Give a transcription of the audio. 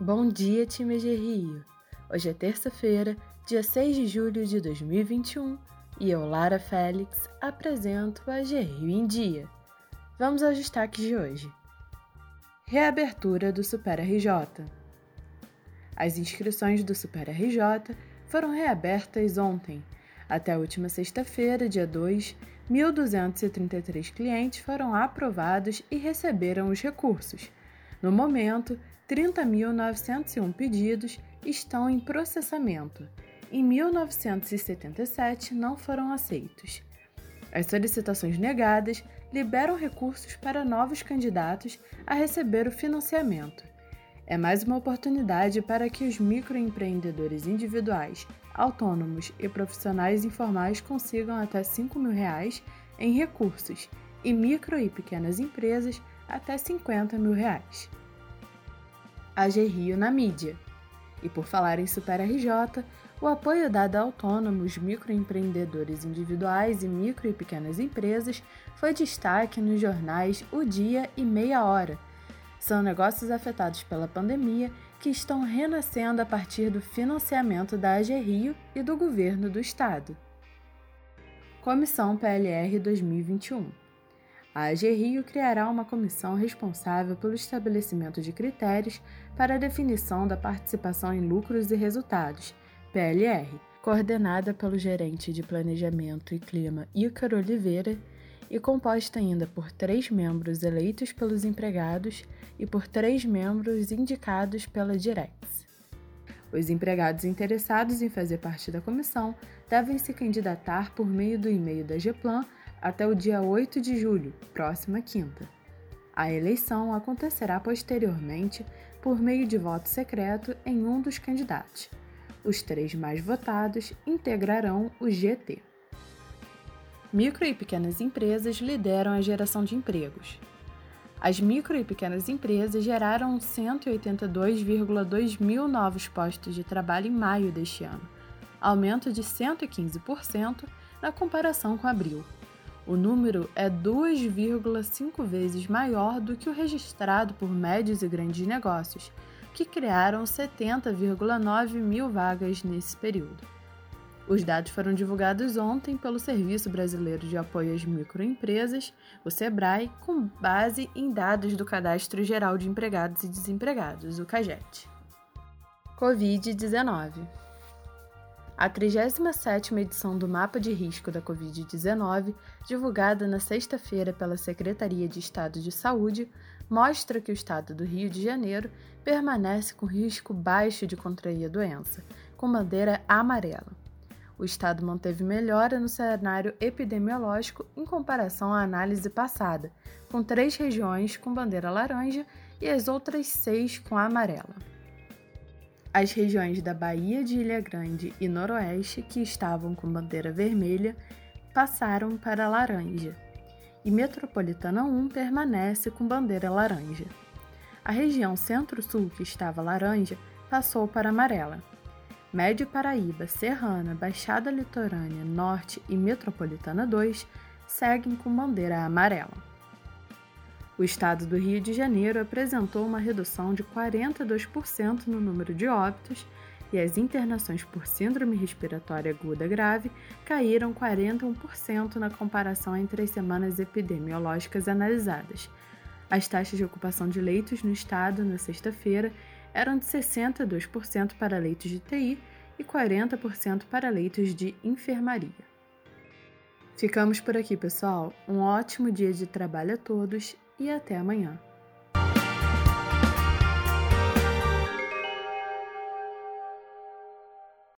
Bom dia, time de Rio! Hoje é terça-feira, dia 6 de julho de 2021 e eu, Lara Félix, apresento a Rio em Dia. Vamos aos destaques de hoje. Reabertura do Super RJ. As inscrições do Super RJ foram reabertas ontem. Até a última sexta-feira, dia 2, 1.233 clientes foram aprovados e receberam os recursos. No momento, 30.901 pedidos estão em processamento e 1.977 não foram aceitos. As solicitações negadas liberam recursos para novos candidatos a receber o financiamento. É mais uma oportunidade para que os microempreendedores individuais, autônomos e profissionais informais consigam até 5 mil reais em recursos e micro e pequenas empresas até 50 mil reais. AG Rio na mídia. E por falar em Super RJ, o apoio dado a autônomos, microempreendedores individuais e micro e pequenas empresas foi destaque nos jornais O Dia e Meia Hora. São negócios afetados pela pandemia que estão renascendo a partir do financiamento da AG Rio e do governo do estado. Comissão PLR 2021 a AG Rio criará uma comissão responsável pelo estabelecimento de critérios para a definição da participação em lucros e resultados, PLR, coordenada pelo gerente de Planejamento e Clima Ícaro Oliveira e composta ainda por três membros eleitos pelos empregados e por três membros indicados pela Direx. Os empregados interessados em fazer parte da comissão devem se candidatar por meio do e-mail da GEPLAN até o dia 8 de julho, próxima quinta. A eleição acontecerá posteriormente por meio de voto secreto em um dos candidatos. Os três mais votados integrarão o GT. Micro e pequenas empresas lideram a geração de empregos. As micro e pequenas empresas geraram 182,2 mil novos postos de trabalho em maio deste ano, aumento de 115% na comparação com abril. O número é 2,5 vezes maior do que o registrado por médios e grandes negócios, que criaram 70,9 mil vagas nesse período. Os dados foram divulgados ontem pelo Serviço Brasileiro de Apoio às Microempresas, o SEBRAE, com base em dados do Cadastro Geral de Empregados e Desempregados, o CAGED. Covid-19 a 37ª edição do Mapa de Risco da Covid-19, divulgada na sexta-feira pela Secretaria de Estado de Saúde, mostra que o estado do Rio de Janeiro permanece com risco baixo de contrair a doença, com bandeira amarela. O estado manteve melhora no cenário epidemiológico em comparação à análise passada, com três regiões com bandeira laranja e as outras seis com amarela. As regiões da Bahia de Ilha Grande e Noroeste, que estavam com bandeira vermelha, passaram para laranja, e Metropolitana 1 permanece com bandeira laranja. A região Centro-Sul, que estava laranja, passou para amarela. Médio Paraíba, Serrana, Baixada Litorânea, Norte e Metropolitana 2 seguem com bandeira amarela. O estado do Rio de Janeiro apresentou uma redução de 42% no número de óbitos e as internações por síndrome respiratória aguda grave caíram 41% na comparação entre as semanas epidemiológicas analisadas. As taxas de ocupação de leitos no estado na sexta-feira eram de 62% para leitos de TI e 40% para leitos de enfermaria. Ficamos por aqui, pessoal. Um ótimo dia de trabalho a todos e até amanhã.